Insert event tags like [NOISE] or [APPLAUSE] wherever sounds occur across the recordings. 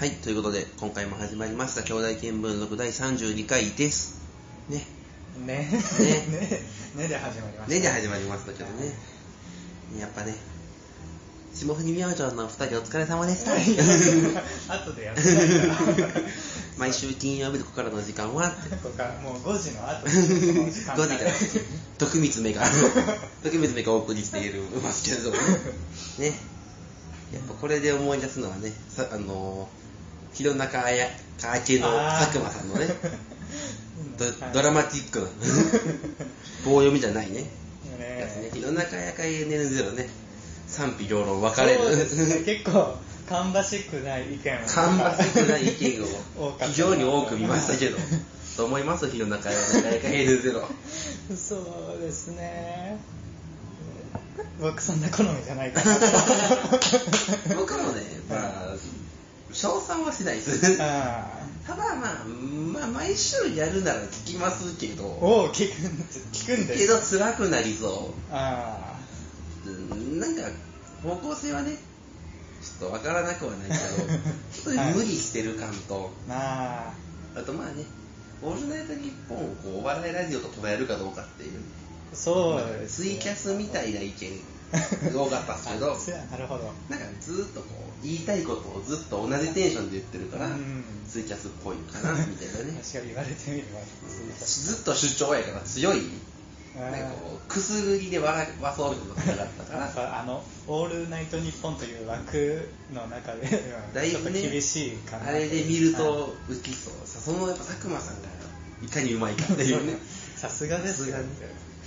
はい、ということで、今回も始まりました、兄弟見聞録第32回です。ね。ねね [LAUGHS] ねねで始まりましたねで始まりましたけどね。やっぱね、霜降り明星のお二人お疲れ様でした。後でやって毎週金曜日のここからの時間は、ここからもう5時の後の時間5時から、徳光めが、徳光めがお送りしているますけれどもね。ね。やっぱこれで思い出すのはね、さあのー、弘中綾香明の佐久間さんのね、ド [LAUGHS] ドラマティックな [LAUGHS] 棒読みじゃないね。弘中綾香 NN0 ね、賛否両論分かれる。ね。結構芳しくない意見を。芳しくない意見を非常に多く見ましたけど、[LAUGHS] と思います、弘中綾香 NN0。そうですね。僕そんな好みじゃないかな。僕もね、まあ、称賛はしないです。あただまあ、まあ、毎週やるなら聞きますけあど、おお聞く聞くんです。けど辛くなりそあう。うんなんか、方向性はね、ちょっとわからなくはないけど、ちょっと無理してる感と、あなああとまあね、オールナイトニッポンをこうお笑いラジオと捉えるかどうかっていう、そうですツイキャスみたいな意見が [LAUGHS] 多かったんですけどなるほど。なんかずっとこう、言いたいことをずっと同じテンションで言ってるからうん、ツイキャスっぽいかな、みたいなね。[LAUGHS] 確かに言われてみればずっと主張やから強い、なんかこう、くすぐりで笑わそうみたいなことがあやったから、あの「オールナイトニッポン」という枠の中でだいぶね厳しいかなあれで見ると浮きそう。さそのやっぱ佐久間さんがいかにうまいかっていうね。さすがですよ。さすがに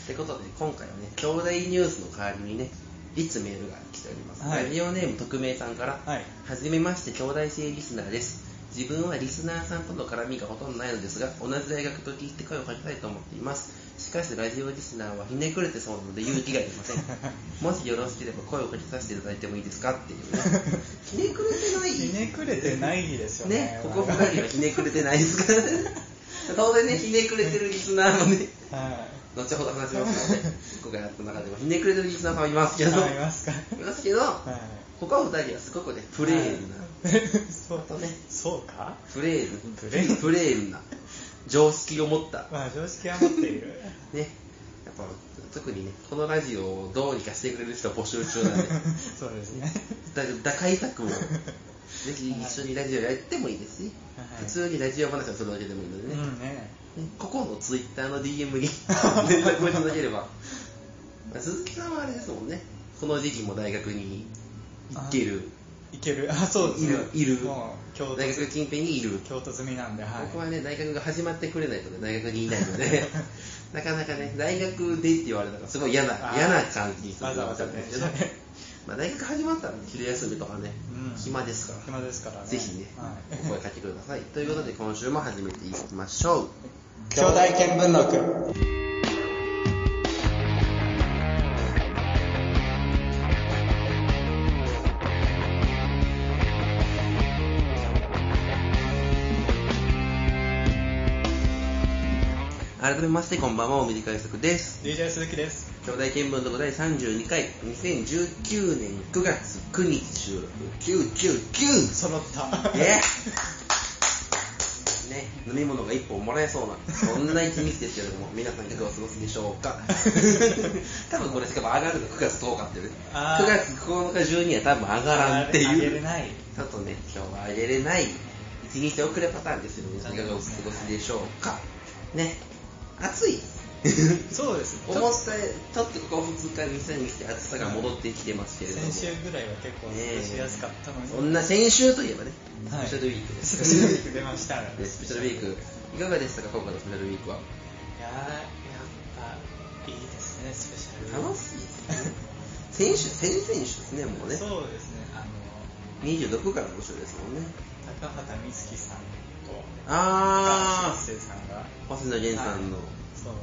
ってことで、今回はね、兄弟ニュースの代わりにね、いつメールが来ております。はいラジオネーム匿名さんから、はいはじめまして、兄弟生リスナーです。自分はリスナーさんとの絡みがほとんどないのですが、同じ大学と聞いて声をかけたいと思っています。しかし、ラジオリスナーはひねくれてそうなので勇気が出ません。[LAUGHS] もしよろしければ声をかけさせていただいてもいいですかっていうね。[LAUGHS] ひねくれてない？ひねくれてないですよねね、ここ2人はひねくれてないですからね。[LAUGHS] 当然ね、ひねくれてるリスナーもね、は後ほど話しますので、[LAUGHS] 今回やった中でもひねくれてるリスナーさんはいますけど、いますか。いますけど、は他2人はすごくね、プレールな、い [LAUGHS] そうあとね。そうか？プレール、プレールプレールな、常識を持った、まあ常識は持っている。ね、やっぱ特にね、このラジオをどうにかしてくれる人は募集中なんで、[LAUGHS] そうですね。だ打開策を、ぜひ一緒にラジオやってもいいですし、はい。普通にラジオ話をするだけでもいいのでね、うんねここのツイッターの DM に [LAUGHS] 連絡をいただければ、まあ鈴木さんはあれですもんね、この時期も大学に行っている、いける。あそうですね。いるいる。もう京都大学近辺にいる、京都済みなんではい。僕はね、大学が始まってくれないとね、大学にいないので、[LAUGHS] なかなかね、大学でって言われたら、すごい嫌な嫌な感じにするんねですけど、まあ、大学始まったら、ね、昼休みとかね、うん。暇ですから。暇ですからね。ぜひね、はい。お声かけください。ということで、今週も始めていきましょう。兄弟見聞録改めまして、こんばんは、おみりかいさくです。DJ 鈴木です兄弟見聞録第32回、2019年9月9日収録、999! 揃ったねね、飲み物が1本もらえそうな、そんな一日ですけれども、皆さんいかがお過ごしでしょうか？[LAUGHS] 多分これしかも上がるの9月10日ってね。あー9月9日中には多分上がらんっていう。れないちょっとね、今日は上げれない一日遅れパターンですよ。皆さんいかがお過ごしでしょうか？ね、暑い。[LAUGHS] そうです思ったちょっとここ2日、2、3日で暑さが戻ってきてますけれども。先週ぐらいは結構過ごしやすかったのに、そんな先週といえばね、はいスペシャルウィークです。[LAUGHS] スペシャルウィーク出ましたスペシャルウィーク、いかがでしたか、今回のスペシャルウィークは？いやーやっぱいいですねスペシャル楽しいですね。選手、先々週ですね、もうね。そうですねあの26からの週ですもんね。高畑充希さんとあ高橋一生さんがー、星野源さんの、はいそう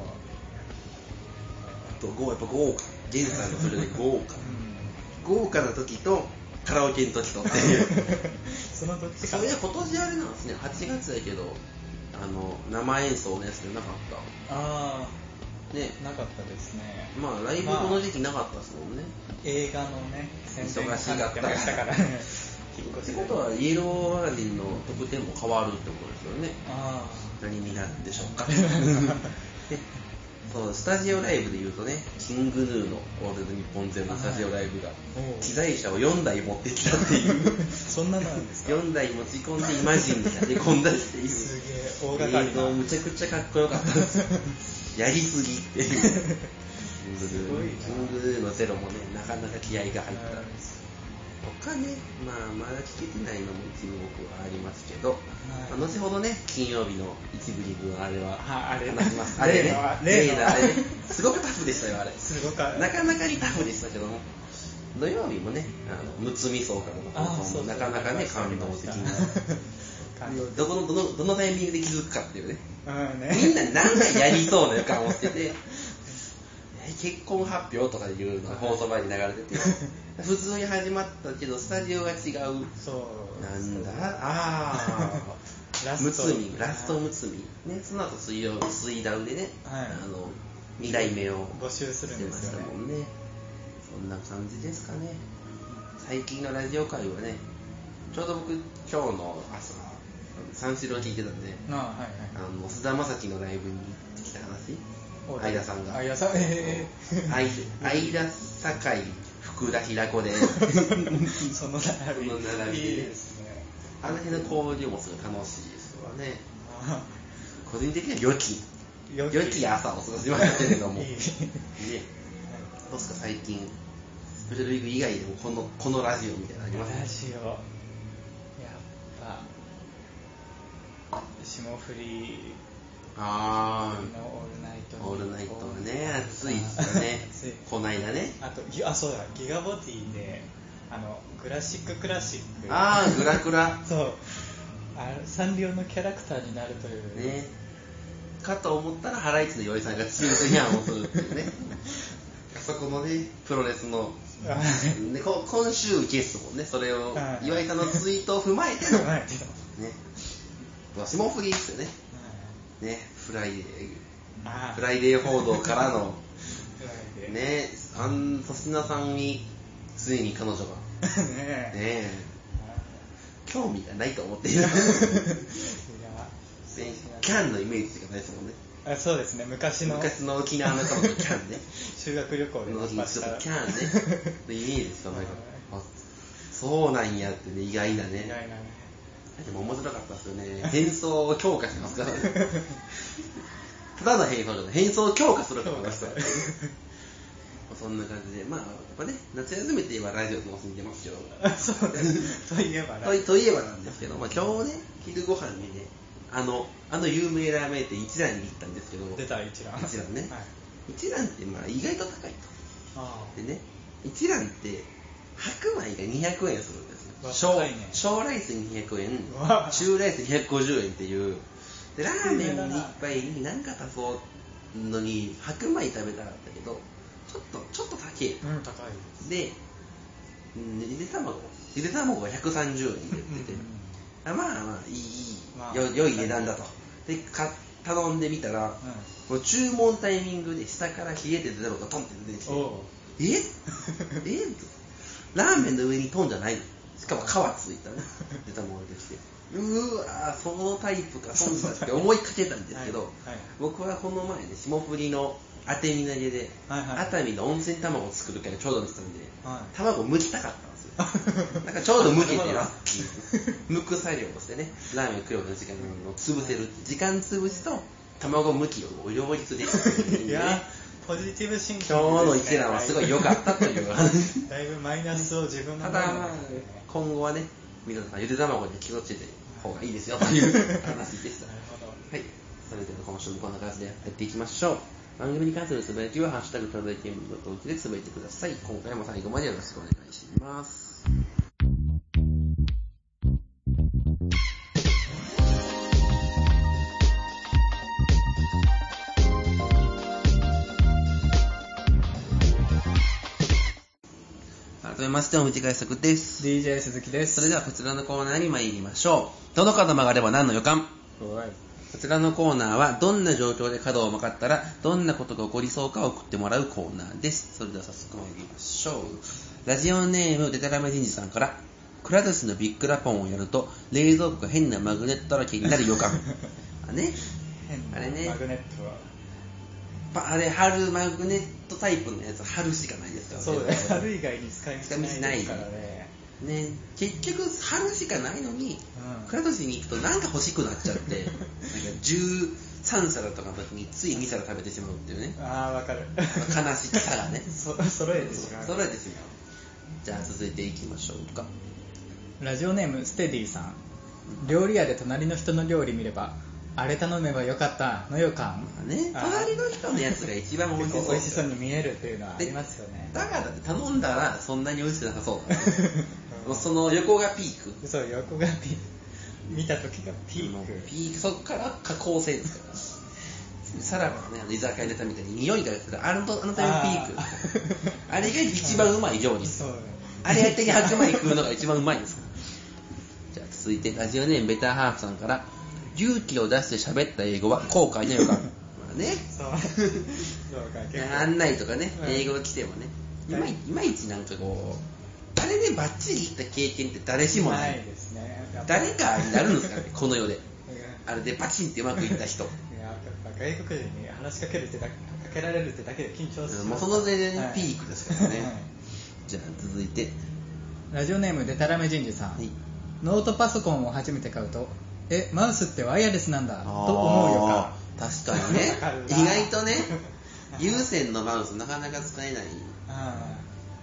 と豪やっぱ豪華。源さんのそれで豪華。う豪華な時と、カラオケの時と [LAUGHS] っていう。んそのどっちかそれで今年あれなんですね、8月やけど、あの、生演奏のやつでなかっあた。ね。あなかったですねまあ、ライブこの時期なかったですもんね。映画のね忙しかったからね [LAUGHS] ってことはイエローマガジンの特典も変わるってことですよねあ何になるんでしょうか [LAUGHS] でそうスタジオライブで言うとねキングヌーの「オールド日本ゼロのスタジオライブが機材車を4台持ってきたっていう。[LAUGHS] そんなのなんですか？4台持ち込んでイマジンに投げ込んだっていう。すげえ大掛かりな。映像むちゃくちゃかっこよかったです [LAUGHS] やりすぎっていう。キングヌーすごいな。キングヌーのゼロもねなかなか気合が入った他ね、まあ、まだ聞けてないのも一部僕はありますけど、はい。まあ後ほどね、金曜日の一部、二部、あれはああれ。話します。あれね、あれね、すごくタフでしたよ、あれ。すごかなかなかにタフでしたけども、土曜日もね、あのむつみそうからの放送もなかなかね、感動的な。どこのどのどのタイミングで気づくかっていうね、うんね。みんななんかやりそうな予感をしてて、[LAUGHS] え結婚発表とかいうのが放送前に流れてて、普通に始まったけど、スタジオが違う。そう。なんだ？ああラストむつみ。ラストむつみ。ねその後水曜水ダウでね、はい。あの2代目を募集するんしてましですよねたもんね。そんな感じですかね。最近のラジオ界はねちょうど僕今日の朝三四郎聞いてたんであはいはい。あの菅田将暉のライブに行ってきた話？相田さんが。相田さんえ相相田酒井福田平子で。え [LAUGHS] その並び。その並びで。いいですね。あの辺の交流もすごい楽しいですわね。あ [LAUGHS] 個人的には良き。良良き朝を過ごしましたけれども。[LAUGHS] いいねどうですか最近スペシャルウィーク以外でもこのこのラジオみたいなのありますラジオ。やっぱ霜降りあのオー。ルナイトあオールナイトはね。暑いですよね。こないだね。あとぎあそうだ。ギガボディであのグラシッククラシック。ああグラグラ。そう。あれサンリオのキャラクターになるという。ね。かと思ったらハライチの岩井さんがチームスニャンをするっていうね。あ [LAUGHS] そこのねプロレスの。あでこ今週ゲストもねそれを。はい。岩井さんのツイートを踏まえての。ね。はい霜降りですよねねフライデーあ。フライデー報道からのねあん粗品さんについに彼女が。[LAUGHS] ね興味がないと思っている。キャンのイメージしかないですもんね。あそうですね。昔の。昔の沖縄の彼女キャンね。修学旅行でのキャンね。[LAUGHS] ン [LAUGHS] イメージですかなんか。あそうなんやってね意外なね。意外なねでも面白かったですよね。変装を強化してますからね。[LAUGHS] ただの変装じゃない変装を強化するから。ですか。らそんな感じで。まあやっぱね夏休み [LAUGHS] といえばラジオ楽しんでますけどあそうですといえばといといえばなんですけど、まあ、今日ね昼ご飯にねあのあの有名ラーメン店一蘭に行ったんですけど。出た一覧一蘭ね。はい、一蘭ってまあ意外と高いあとでね一蘭って白米が200円するんです小小ライス200円。中ライス250円っていう。でラーメンに一杯に何か足そうのに白米食べたかったけどちょっとちょっと高い。あうん高いでうんゆで卵。ゆで卵が130円で売ってて、あまあまあいいいい、まあよ良い値段だと。でか頼んでみたら、もう注文タイミングで下から冷えて出たのがトンって出てきてえ？え？ラーメンの上にトンじゃないのしかも皮ついたね。出たものできて。うわーそのタイプかトンだって思いかけたんですけど、はいはい。僕はこの前ね霜降りの当て身投げで、はいはい。熱海の温泉卵を作るからちょうど見てたんで、はい。卵剥きたかったんですよ。[LAUGHS] なんかちょうど剥けてラッキー [LAUGHS] 剥く作業をしてねラーメン食うような時間を潰せる時間潰しと卵剥きを両立できるいやポジティブシンキングですね。今日の一覧はすごい良かったという話。だいぶマイナスを自分のただ、まあ、今後はね皆さんゆで卵に気をつけて方がいいですよという話でした。はい。それでは今週もこんな感じでやっていきましょう。番組に関するつぶやきは「ハッシュタグたぶやきんぶ」とうちでつぶやいてください。今回も最後までよろしくお願いしますましてお短い作です。DJ 鈴木です。それではこちらのコーナーに参りましょう。どの角曲がれば何の予感こちらのコーナーはどんな状況で角を曲がったらどんなことが起こりそうかを送ってもらうコーナーです。それでは早速参りましょう。ラジオネームデタラメ人事さんからくら寿司のビックラポンをやると冷蔵庫が変なマグネットだらけになる予感。[LAUGHS] あね。あれね。マグネットは。パあれ貼るマグネットタイプのやつ貼るしかないですからそう以外に使い道ないからね。ね結局貼るしかないのにうん。くら寿司に行くとなんか欲しくなっちゃってなんか13皿とかの時につい2皿食べてしまうっていうね。ああわかる。悲しさがね。[LAUGHS] そ揃えてしまう。揃えてしまう。じゃあ続いていきましょうか。ラジオネームステディさん。料理屋で隣の人の料理見ればあれ頼めばよかったの予感まあね隣の人のやつが一番美味しそう。美味しそうに見えるっていうのはありますよね。だからだって頼んだらそんなに美味しくなさそう。[LAUGHS] だうその横がピーク。そう横がピ見た時がピーク。ピークそっから下降線ですからさらばね居酒屋でたみたいに匂いがする。あのあのタイムピーク。[LAUGHS] あれが一番うまい料理。そう。あれやってに白米食うのが一番うまいんですか。らじゃあ続いてラジオネームベターハーフさんから勇気を出して喋った英語は後悔の予感。ま [LAUGHS] あね。そう。そうか結構案内とかね、うん。英語が来てもね、いまはいいいまいちなんかこう、あれでバッチリいった経験って誰しもない。ですね。誰かになるんですかね、[LAUGHS] この世で。いあれでバチンってうまくいった人。ややっぱ外国人に話しかけるってだけかけられるってだけで緊張する。もうその時点ではい。ピークですからね。はい。じゃあ続いて、ラジオネームデタラメ人事さん、はい。ノートパソコンを初めて買うとえマウスってワイヤレスなんだと思うよか。確かにね。[LAUGHS] 意外とね、有線のマウスなかなか使えない。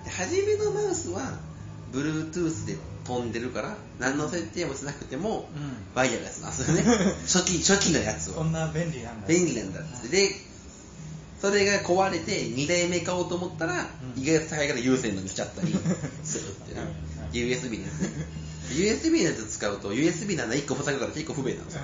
初めのマウスは、Bluetooth で飛んでるから、何の設定もしなくても、うん。ワイヤレスなんですよね。[LAUGHS] 初期、初期のやつは。あこんな便利なんだ。便利なんだって。でそれが壊れて2台目買おうと思ったら、うん。意外と高いから有線のにしちゃったりするって [LAUGHS] い。うね USB のやつね USB のやつ使うと USB なの1個塞ぐから結構不便なんですよ。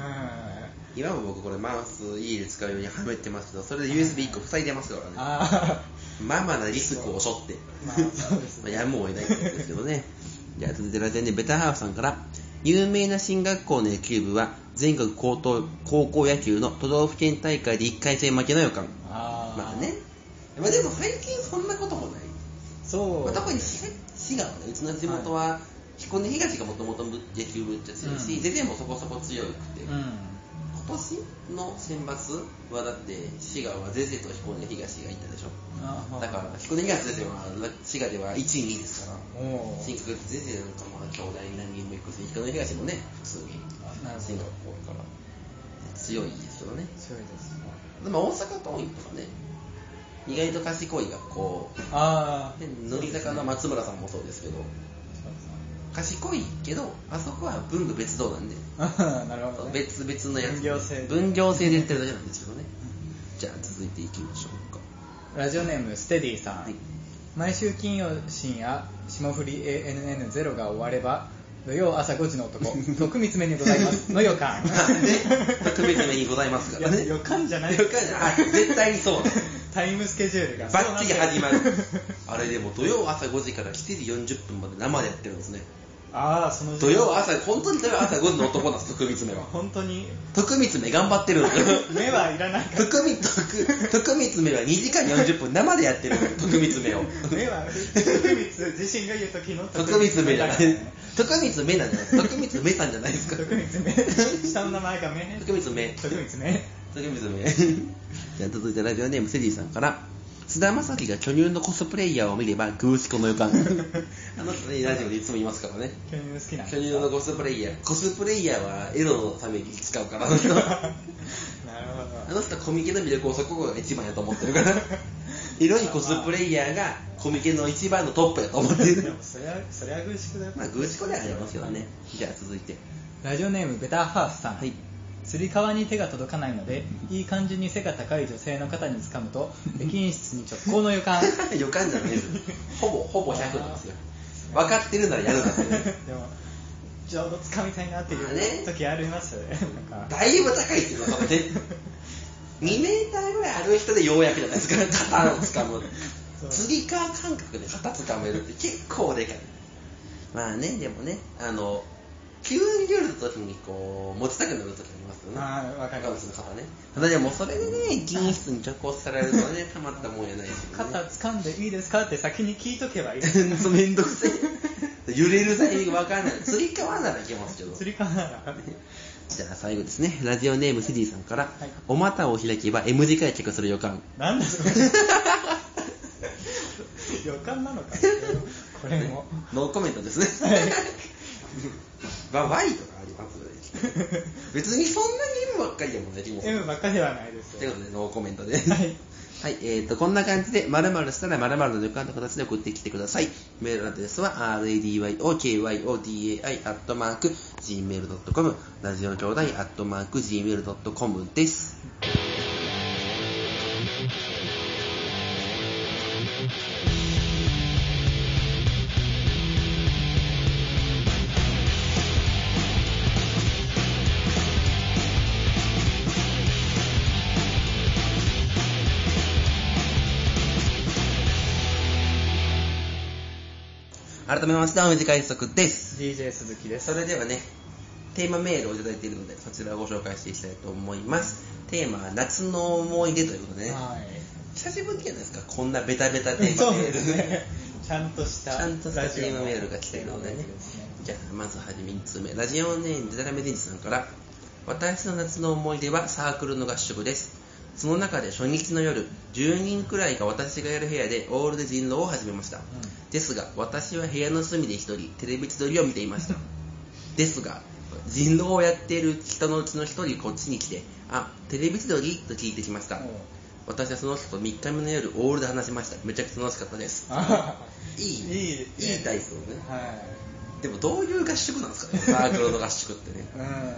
今も僕これマウス家で使うようにはめてますけどそれで USB1 個塞いでますからね。あまあまあなリスクを背負って。あまあそうですまあやむを得ないってやつですけどね。[LAUGHS] じゃあ続いてラジオネームベターハーフさんから有名な進学校の野球部は全国高等高校野球の都道府県大会で1回戦負けの予感。まあね。まあでも最近そんなこともない、そうまあ、特に滋賀滋賀はねうちの地元は彦根東がもともと野球部っちゃ強いし、うん。ゼゼもそこそこ強くて、うん。今年の選抜はだって滋賀はゼゼと彦根東がいたでしょ。あだから彦根東ゼゼは滋賀では1位2位ですから。おー。進学ゼゼなんかまあ兄弟何人も行くし彦根東もね普通に進学校だから。強いですよね。強いですね。でも大阪桐蔭とかね。意外と賢い学校。ああで乃木坂の松村さんもそうですけど賢いけどあそこは文具別道なんで。[LAUGHS] なるほど、ね、別々のやつ分業制で。分業制で言ってるだけなんですけどねじゃあ続いていきましょうか。ラジオネームステディさん、はい。毎週金曜深夜霜降り ANN0 が終われば土曜朝5時の男徳光めにございます。の予感で特別目にございますからね。いや予感じゃない。予感じゃあ絶対にそう。[LAUGHS] タイムスケジュールが。バッチリ始まる。あれでも土曜朝5時から7時40分まで生でやってるんですねああその土曜朝本当に土曜朝5時の男なんです徳光目は。本当に？徳光目頑張ってるんですよ目はいらない。から徳光徳徳光目は2時間40分生でやってる徳光目を。目は徳光自身が言う時の徳光。目じゃない。徳光目なんじゃない。徳光目さんじゃないですか。徳光目。下の名前が目。徳光目。徳光目。徳光目。じゃあ続いてラジオネームセディさんから菅田将暉が巨乳のコスプレイヤーを見ればグーシコの予感。[LAUGHS] あの人ねラジオでいつも言いますからね。巨乳好きなんです巨乳のコスプレイヤー。コスプレイヤーはエロのために使うから。あの人あなるほど。の人はコミケの魅力をそこが一番やと思ってるから。[LAUGHS] エロいコスプレイヤーがコミケの一番のトップやと思ってる。でもそりゃそりゃ軍縮だよ。まあグーシコではありますよね。じゃあ続いて。ラジオネームベターハーフさん、はいつり革に手が届かないのでいい感じに背が高い女性の方に掴むと北京室に直行の予感。[LAUGHS] 予感じゃないです。ほぼほぼ100なんですよ。分かってるならやるなって。ね [LAUGHS] でもちょうど掴みたいなっていう時あります？よねだいぶ高いですよ、それね。[LAUGHS] 2メーターぐらいある人でようやくじゃないですか、肩を掴む。そう。釣り革感覚で肩掴めるって結構でかい。まあね、でもね、あの、急に出るときにこう、持ちたくなるときありますよね。あーわかります。肩ね。ただでもそれでね、議員室に直行されるとね、たまったもんやないですよね。肩掴んでいいですか？って先に聞いとけばいい [LAUGHS] そうめんどくせえ。揺れるタイミング分かんない。つり革ならいけますけど。釣りかなじゃあ最後ですね。ラジオネームスディさんから、はい。お股を開けば M 字開脚する予感。なんだそれ。予感なのか。[LAUGHS] これも。ノーコメントですね。はいまあ Y とかありますので別にそんなに M ばっかりでもねでも M ばっかりではないですということでノーコメントではい。はい、えーと、こんな感じで、〇〇したら〇〇の予感の形で送ってきてください。メールアドレスは、radyokyodai、アットマーク、gmail.com、ラジオ兄弟、アットマーク、gmail.com です。改めまして、短い速です。DJ 鈴木です。それではね、テーマメールをいただいているので、そちらをご紹介していきたいと思います。テーマは、夏の思い出ということでね、はい。久しぶりじゃないですか、こんなベタベタテーマメール [LAUGHS] ですね。ちゃんとしたちゃんとしたテーマメールが来ているので。ねですねじゃあ、まずはじめ1通目。ラジオネーム、デタラメデンジさんから、私の夏の思い出はサークルの合宿です。その中で初日の夜、10人くらいが私がやる部屋でオールで人狼を始めました。ですが、私は部屋の隅で一人、テレビ千鳥を見ていました。ですが、人狼をやっている人のうちの一人こっちに来て、あ、テレビ千鳥？と聞いてきました。私はその人と3日目の夜、オールで話しました。めちゃくちゃ楽しかったです。あ [LAUGHS] いい、いいいいタイプね。はでもどういう合宿なんですかね、サークルの合宿ってね。いうん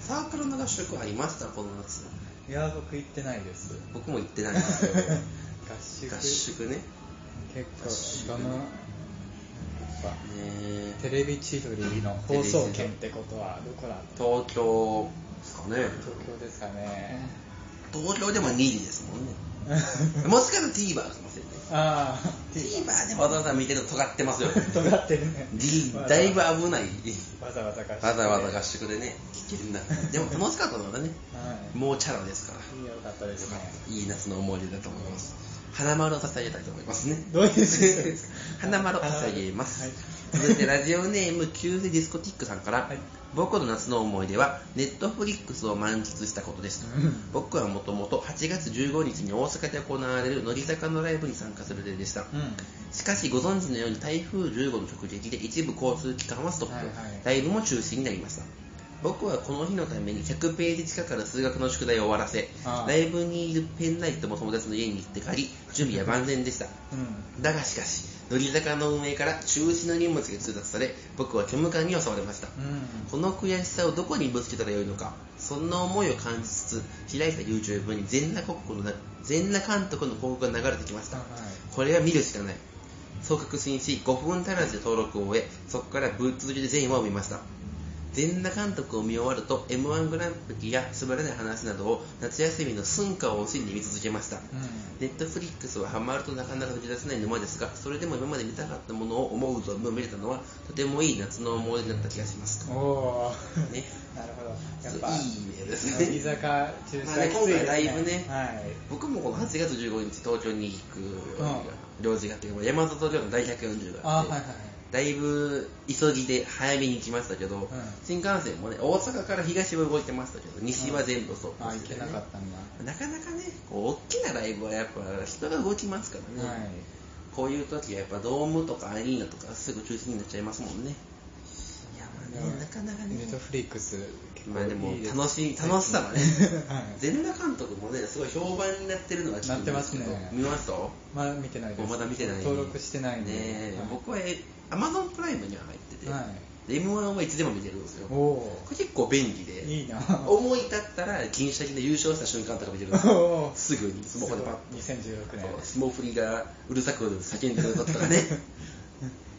サークルの合宿ありました、この夏。いや僕行ってないです僕も行ってないんですよ。[LAUGHS] 合宿合宿ね。結構どのやっぱねテレビ千鳥の放送権ってことはどこだ東京ですかね。東京ですかね東京でも2時ですもんね。[LAUGHS] もしかしたら TVer かもしれない。ああ TVer でわざわざ見てると尖ってますよ。[LAUGHS] 尖ってるね D だいぶ危ない。わざわざ合宿わざわざ合宿でね、聞けるんだ。でも楽しかったのはね、はいもうチャラですから。いいよかったですねいい夏の思い出だと思います。花丸を捧げたいと思いますね。どういうですか花丸を捧げます。はい。続いてラジオネームキューゼディスコティックさんから、はい。僕の夏の思い出はネットフリックスを満喫したことです、うん。僕はもともと8月15日に大阪で行われる乃木坂のライブに参加する予定でした、うん。しかしご存知のように台風15の直撃で一部交通機関はストップ、はいはい。ライブも中止になりました僕はこの日のために100ページ近くある数学の宿題を終わらせライブにいるペンライトも友達の家に行って借り準備は万全でした。うん。だがしかし乃木坂の運営から中止の荷物が通達され僕は虚無感に襲われました、うん。この悔しさをどこにぶつけたらよいのかそんな思いを感じつつ開いた YouTube に全裸国のな全裸監督の広告が流れてきました、はいこれは見るしかない。そう確信し5分足らずで登録を終えそこからぶっ続けで全話を見ました全裸監督を見終わると m 1グランプリや滑らない話などを夏休みの寸暇を惜しんで見続けました。ネットフリックスはハマるとなかなか抜け出せない沼ですがそれでも今まで見たかったものを思う存分見れたのはとてもいい夏の思い出だった気がします。うんおおね。[LAUGHS] なるほど。やっぱいいメールですね。坂中止まあね今回ライブね。はい。僕もこの8月15日東京に行くうん。用事があって山里城の第140があってあはいはいはいだいぶ急ぎで早めに行きましたけど、新幹線もね大阪から東は動いてましたけど西は全部ストップしてて、ねなかったんだ。なかなかねこう大きなライブはやっぱ人が動きますからね、はい。こういう時はやっぱドームとかアリーナとかすぐ中止になっちゃいますもんね。いやまあね。なかなかね。ネットフリックスまあでも楽しい楽しさはね。[LAUGHS] はい。全裸監督もねすごい評判になってるのは聞いてますけど見ました？まだ見てないです。まだ見てない。登録してないねえ。はい。僕はアマゾンプライムには入ってて、はで M1 はいつでも見れるんですよ。これ結構便利でいいな。思い立ったら銀シャリで優勝した瞬間とか見れるんですよ。[LAUGHS] すぐにスマホでパッと。2016年そう霜降りがうるさく叫んでる時とかね [LAUGHS]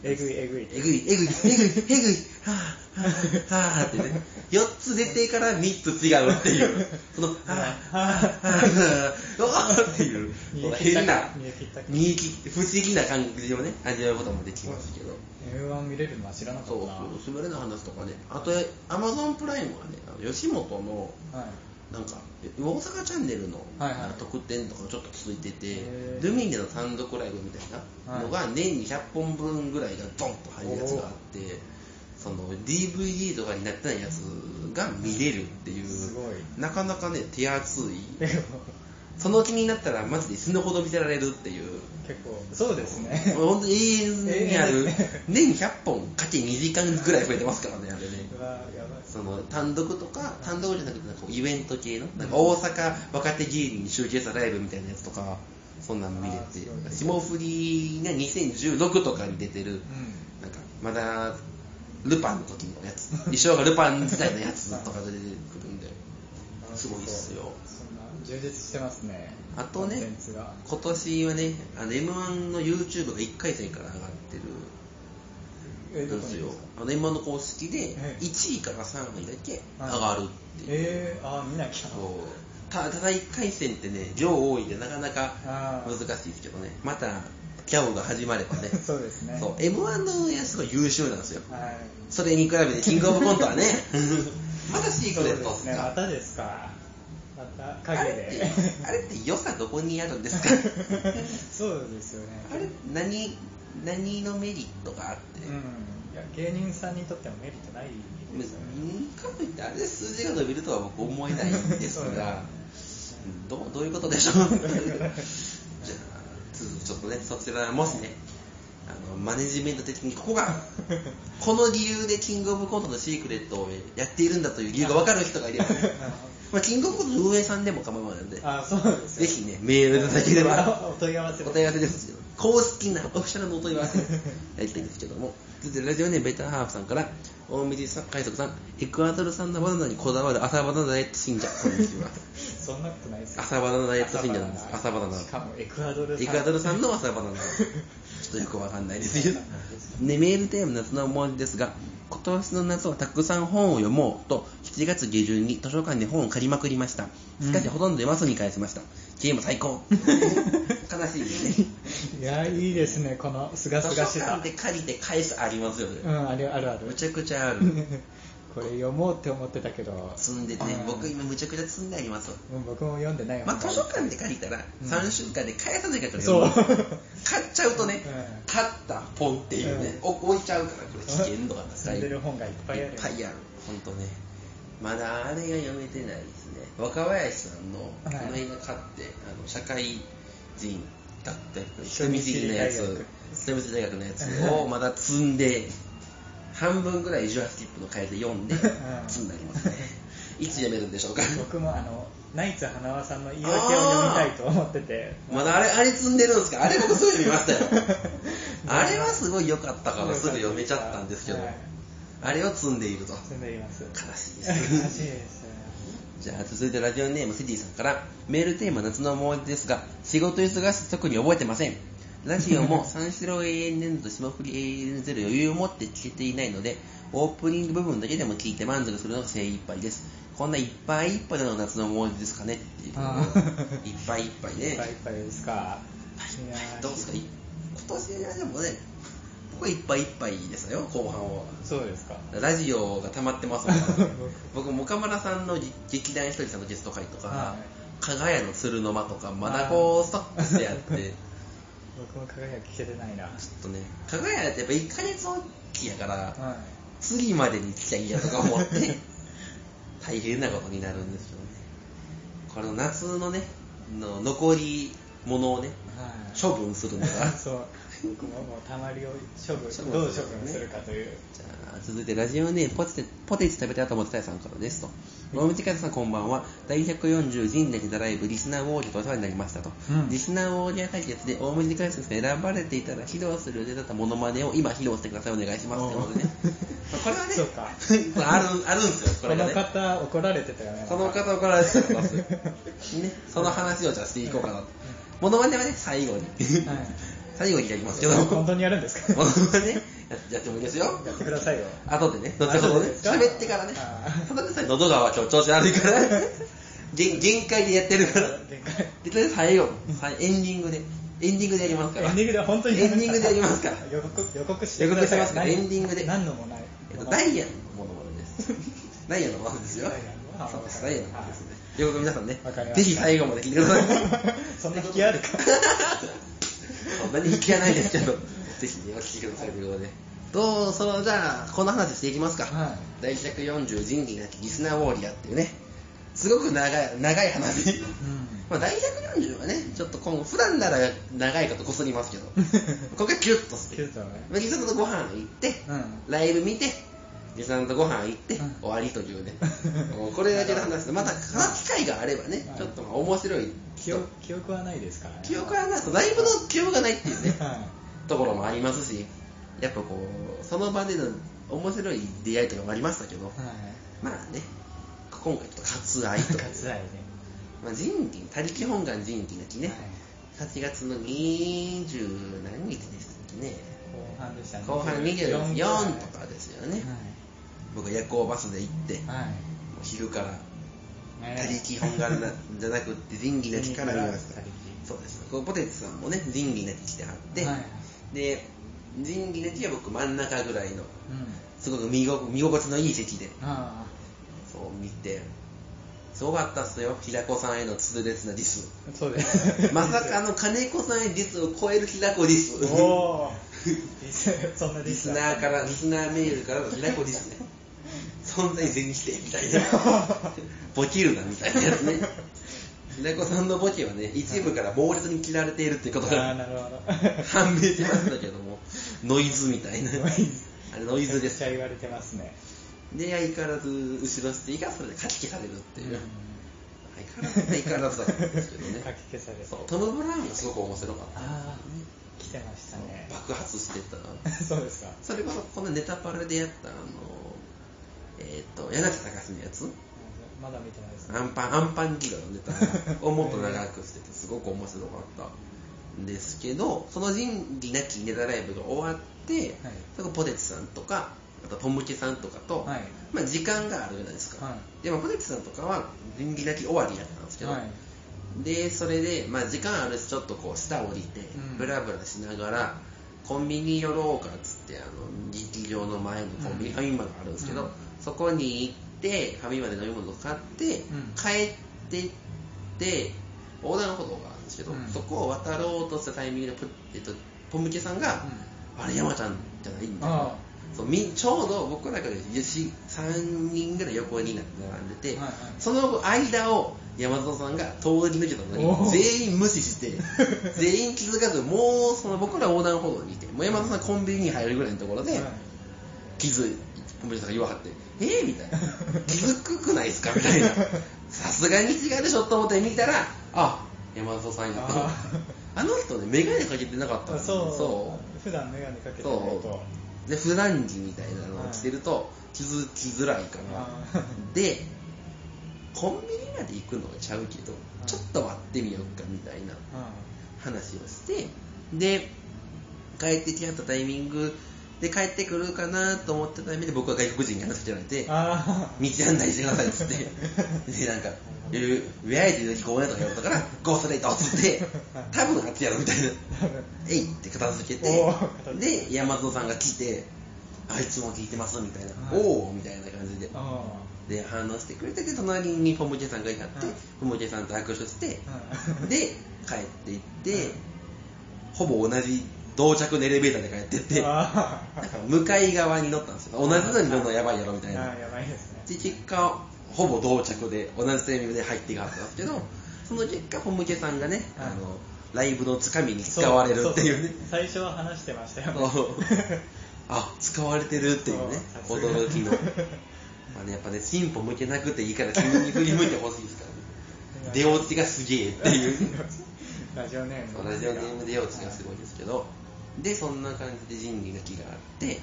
えぐいえぐい。えぐいえぐいえぐいえぐい。はぁはぁはぁってね。4つ出てから3つ違うっていう。そのはぁはぁはぁはぁはぁっていう。変な。逃げ切って不思議な感じをね味わうこともできますけど。M1 見れるのは知らなかそうったな。そう滑れない話とかね。あとアマゾンプライムはね吉本のはいなんか大阪チャンネルの特典とかちょっとついてて、ルミネの単独ライブみたいなのが年に100本分ぐらいがドンと入るやつがあってその DVD とかになってないやつが見れるっていうなかなかね手厚い。結その気になったらマジで死ぬほど見せられるっていう。構そうですね。本当に永遠にある。年100本かけ2時間ぐらい増えてますからねあれねその単独とか単独じゃなくてなんかイベント系のなんか大阪若手芸人に集結したライブみたいなやつとかそんなん見れて霜降りが2016とかに出てるうん。なんかまだルパンの時のやつ。衣装がルパン時代のやつとかで出てくるんですごいっすよ。そんな充実してますね。あとね今年はねあの m 1の YouTube が1回戦から上がってるですよあの M1 の公式でええ。1位から3位だけ上がるっていう、えー、あー見なきゃ。そう。たただ1回戦ってね量多いんでなかなか難しいですけどね。またギャオが始まればね。[LAUGHS] そうですね。そう。m 1のやつすごい優秀なんですよ。はい。それに比べてキングオブコントはね。[LAUGHS] まだシークレットですね。まかたですか。またあ影れってであれって良さどこにあるんですか？[LAUGHS] そうですよね。あれ何何のメリットがあって、うん。いや芸人さんにとってもメリットないですよね。かといってあれで数字が伸びるとは僕思えないんですが。ね。どうどういうことでしょう？[LAUGHS] じゃあつちょっとねそちらもしねあのマネジメント的にここが [LAUGHS] この理由でキングオブコントのシークレットをやっているんだという理由が分かる人がいれば、[LAUGHS] まあ、キングオブコントの運営さんでも構わないので。あそうですよぜひねメールいただければお問い合わせお問い合わせですけど公式なオフィシャルのお問い合わせ [LAUGHS] やりたいんですけども。続いてラジオネームベターハーフさんから大水さん海賊さん。エクアドル産のバナナにこだわる朝バナナダイエット信者。こんにちはそんなことないですよ。朝バナナダイエット信者なんです。朝バナナ。しかもエクアドルエクアドル産の朝バナナ。[LAUGHS] ちょっとよくわかんないですよ。ね、メールテーマ夏の思い出ですが今年の夏はたくさん本を読もうと7月下旬に図書館で本を借りまくりました。しかしほとんど読まずに返しました。ゲーム最高。[LAUGHS] 悲しいですね。いやいいですねこのすがす図書がしさ。館で借りて返すありますよね、うんあるあるある。むちゃくちゃある。[LAUGHS] これ読もうって思ってたけど。積んでてねうん。僕今むちゃくちゃ積んであります。うん僕も読んでないよまあ図書館で借りたらうん。3週間で返さないからそう。買っちゃうとねうん。買ったポンっていうね、お置いちゃうからこれ危険度が高い。積ん。でる本がいっぱいある。いっぱいある本当ね。まだあれが読めてないですね。若林さんのこはいの映画買ってあの社会人だった人人見見知りのやつ。人見知り大学のやつをまだ積んで半分ぐらいジュアスキップの回で読んで [LAUGHS] 積んでありますね。い。つ読めるんでしょうか？僕もあのナイツ花輪さんの言い訳を読みたいと思ってて。まだあれあれ積んでるんですか？あれ僕すぐ読みましたよ。[LAUGHS] あれはすごい良かったからすぐ読めちゃったんですけど、はい。あれを積んでいると。積んでいます。悲しい悲です。[LAUGHS] しいですじゃあ続いてラジオネームセディさんからメールテーマ夏の思い出ですが仕事忙しく特に覚えてません。ラジオも三四郎 ANN と霜降り AN0 余裕を持って聞けていないので [LAUGHS] オープニング部分だけでも聞いて満足するのが精一杯です。こんないっぱいいっぱいなのが夏の思い出ですかねっていう。あいっぱいいっぱいね。いっぱいいっぱいですか。どうですか？い今年はでもね僕はいっぱいいっぱいですよ後半は。そうですか。ラジオが溜まってますもん。[LAUGHS] 僕も岡村さんの劇団ひとりさんのゲスト会とか、は加賀屋の鶴の間とかまだこうストックしてやって。ちょ僕も輝き聞けてないな。っとね加賀屋ってやっぱ1ヶ月おきやからは次までに来ちゃいいやとか思って [LAUGHS] 大変なことになるんですよね。これの夏のねの残り物をねいはい。処分するのが [LAUGHS] そう僕ももうたまりを処分処分どう処分するかという。じゃあ続いてラジオネームポテチポテチ食べたと思ってたさんからですと。大道方さんこんばんは。第140人歴ザライブリスナーウォーリーとお世話になりましたと、うん。リスナーウォーリア対決で大道方さんが選ばれていたら披露する予定だったモノマネを今披露してください。お願いしますということでね。ま [LAUGHS] あこれはねそうか。あるあるんですよここのれがね方怒られてたよね。この方怒られてたよ [LAUGHS] ね。その話をじゃあしていこうかなと。モノマネはね最後に。はい最後にやります。けど本当にやるんですか？モノマネややってもいいですよ。やってくださいよ。後でね、後ほどね、喋ってからね。あ、ただでさえ喉が今日調子悪いから、[LAUGHS] 限限界でやってるから、限界。でとりあえず最後、さエンディングで、エンディングでやりますから、エンディングで本当にエンディングでやりますから、予告予告して予告してますから、エ何ンディングで、何のもない。えっと、ダイヤのものまねです。[LAUGHS] ダイヤのものですよ。あそうしたらいいのはいですね。とい。うことで皆さんねぜひ最後まで聞いてください。[LAUGHS] そんな引きあるかそんなに引きはないですけど、ぜひね、お聞きくださいということで。どう、その、じゃあ、この話していきますか。はい。第140仁義なきリスナーウォーリアーっていうね、すごく長い、長い話。うん。まあ、第140はね、ちょっと今後、普段なら長いかとこすりますけど、[LAUGHS] ここがキュッとして、キュッとね。まあリスナーとご飯行って、うん。ライブ見て、リスナーとご飯行って、うん。終わりというね、[LAUGHS] もうこれだけの話で、また、機会があればねは、い。ちょっとまあ面白い。記憶記憶はないですからね。記憶はなくライブの記憶がないっていうね、はところもありますし、やっぱこう、その場での面白い出会いとかもありましたけど、いはい。まあね、今回ちょっと割愛と。割愛ね。まあ、人気、他力本願人気の日ね、はい。8月の20何日でしたっけね、後半でしたね。後半24とかですよね、僕夜行バスで行って、はい。はい昼からね。他力本願なじゃなくって [LAUGHS] 仁義なきから見ました。そうです。こうポテチさんもね仁義なき来てはって、はい。で仁義なきは僕真ん中ぐらいのうん。すごく見心地のいい席であそう見てすごかったっすよ。平子さんへの痛烈なディス。あそうです。まさかの金子さんへディスを超える平子ディス。おおそんなディリススナーから、リスナーメールからの平子ですね。存在全否定みたいな。[LAUGHS] ボケるなみたいなやつね。平子さんのボケはね、一部から猛烈に切られているっていうことが判明しましたけども、ノイズみたいな。あれノイズですめっちゃ。言われてますねで、相変わらず後ろ捨てがそれで書き消されるっていう。うん相変わらず相変わらずだったんですけどね。書き消されるそう、トム・ブラウンがすごく面白かった。ああ来てましたね爆発してた。[LAUGHS] そうですかそれはこのネタパレでやった、あの、えっ、と、柳瀬隆のやつ？まだ見てないですね。アンパン、アンパンギガのネタをもっと長くしてて、すごく面白かったんですけど、その仁義なきネタライブが終わって、はい。そこポテチさんとか、あとポムケさんとかと、はい。まあ時間があるじゃないですか。はい。で、まあ、ポテチさんとかは仁義なき終わりやったんですけど、はい。で、それで、まあ時間あるし、ちょっとこう下降りてうん、ブラブラしながら、コンビニ寄ろうかっつって、あの、劇場の前のコンビニ、うん。ファミマがあるんですけど、うんそこに行って、ファミマで飲み物を買って、ん。帰ってって、横断歩道があるんですけど、うん。そこを渡ろうとしたタイミングで、ポえっと、ポムケさんが、あれ山ちゃんじゃないんだ。そうみちょうど僕らが3人ぐらい横になって並んでて、はいはい。その間を山里さんが通り抜けたのに全員無視して [LAUGHS] 全員気づかずもうその僕ら横断歩道にいてもう山里さんコンビニに入るぐらいのところで、はい。気づいコンビニさんが言わはって「えー?」みたいな「気づくくないですか?」みたいな。[LAUGHS] さすがに違うでしょと思って見たらあ山里さんやったああの人ね眼鏡かけてなかったんあですよそう。そう。普段眼鏡かけてなと。う。で普段着みたいなのを着てると気づきづらいからあでコンビニまで行くのはちゃうけどちょっと待ってみようかみたいな話をしてで帰ってきはったタイミングで帰ってくるかなと思ったタイミングで僕は外国人に話しかけられてあ道案内してくださいっつって。でなんか「ウェアイって聞こえないとか言われたから「ゴーストレート」っつって多分あっちやろみたいな「えい!」って片付けてで山里さんが来て「あいつも聞いてます」みたいな「はい。おお」みたいな感じで。あで反応してくれてで隣にポムチェさんがいはって、はい。ポムチェさんと握手して、はい。で帰っていって、ほぼ同じ同着のエレベーターで帰ってって向かい側に乗ったんですよ。同じのに乗るのやばいやろみたい。なあやばいですね。で結果ほぼ同着で同じタイミングで入っていかはったんですけどその結果ポムチェさんがね、はい。あのライブのつかみに使われるっていうね。最初は話してましたよ。ね [LAUGHS] あ使われてるっていうね驚きの。[LAUGHS] まあねやっぱね進歩向けなくていいから君に振り向いてほしいですからね。出落ちがすげえっていう [LAUGHS] ラジオネーム。ラジオネーム出落ちがすごいですけどでそんな感じで仁義の木があって、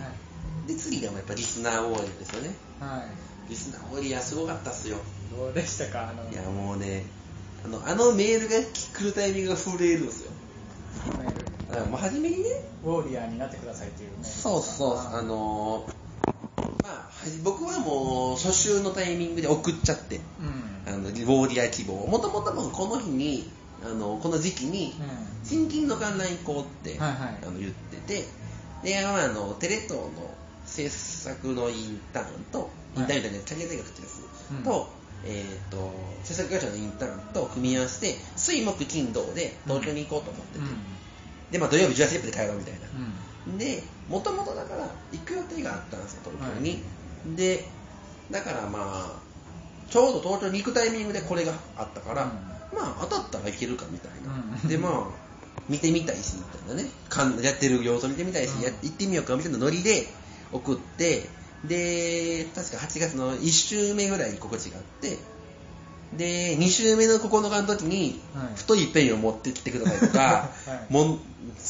で次がやっぱリスナーウォーリアーですよね。はい、はい、リスナーウォーリアーすごかったっすよ。どうでしたか？あのいやもうねあのあのメールが来るタイミングが震えるんですよ。メール。だからもう初めにね。ウォーリアーになってくださいっていうメールそうそうあのーまあ僕はもう初週のタイミングで送っちゃって。うん。あのウォーリアー希望。もともとこの日にあのこの時期にう新金の観覧行こうって、はいはい。あの言っててで、まあ、あのテレ東の制作のインターンとインターンみたいなかけ大学ってやつうん。と、えっ、と制作会社のインターンと組み合わせて水木金土で東京に行こうと思ってて、でまあ土曜日18時で帰ろうみたいな、でもともとだから行く予定があったんですよ東京に、でだからまあちょうど東京に行くタイミングでこれがあったから、うんまあ当たったらいけるかみたいな、うん。でまあ見てみたいしみたいなね。かんやってる様子見てみたいし、うん。や行ってみようかみたいなノリで送ってで確か8月の1週目ぐらいに心地があってで2週目の9日の時にはい。太いペンを持ってきてくださいとか、[LAUGHS] はい。もん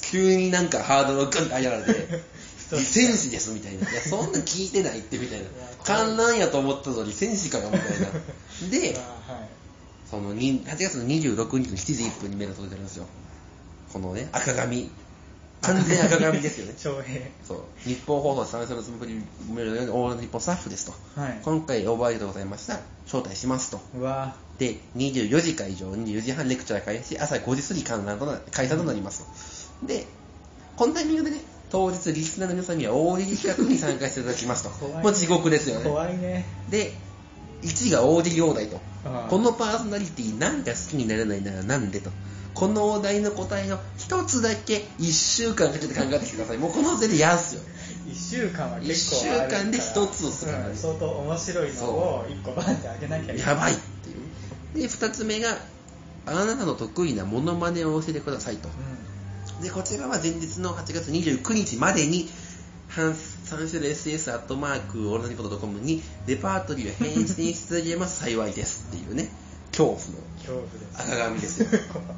急になんかハードルをグンって上げられてリセンシですみたいな。いや、そんなん聞いてないってみたいな。や。観覧やと思ったのに戦士かよみたいな。[LAUGHS] で、はいそのに8月の26日の7時1分にメールが届いてるんですよ。このね、赤紙。完全赤紙ですよね。[LAUGHS] 翔平そう。日本放送参加のつもりメールのオール日本スタッフですと。はい今回応募ありがとうございました。招待しますと。うわで、24時会場、24時半レクチャー開始、朝5時過ぎ観覧とな開催となりますと。で、このタイミングでね、当日リスナーの皆さんには大喜利企画に参加していただきますと。怖いもう地獄ですよね。怖いねで、1位が大喜利大台と。このパーソナリティなんか好きになれないならなんでと。このお題の答えを一つだけ1週間かけて考えてください。もうこの時点でやんすよ。1週間は結構一週間で一つをするうん相当面白いのを1個バンってあげなきゃいけないやばいっていう。で、2つ目が、あなたの得意なモノマネを教えてくださいと。で、こちらは前日の8月29日までに、3種類 SS アットマークオールナイトニッポン .com にレパートリーを返信していただけます幸いですっていうね、恐怖の赤紙ですよ。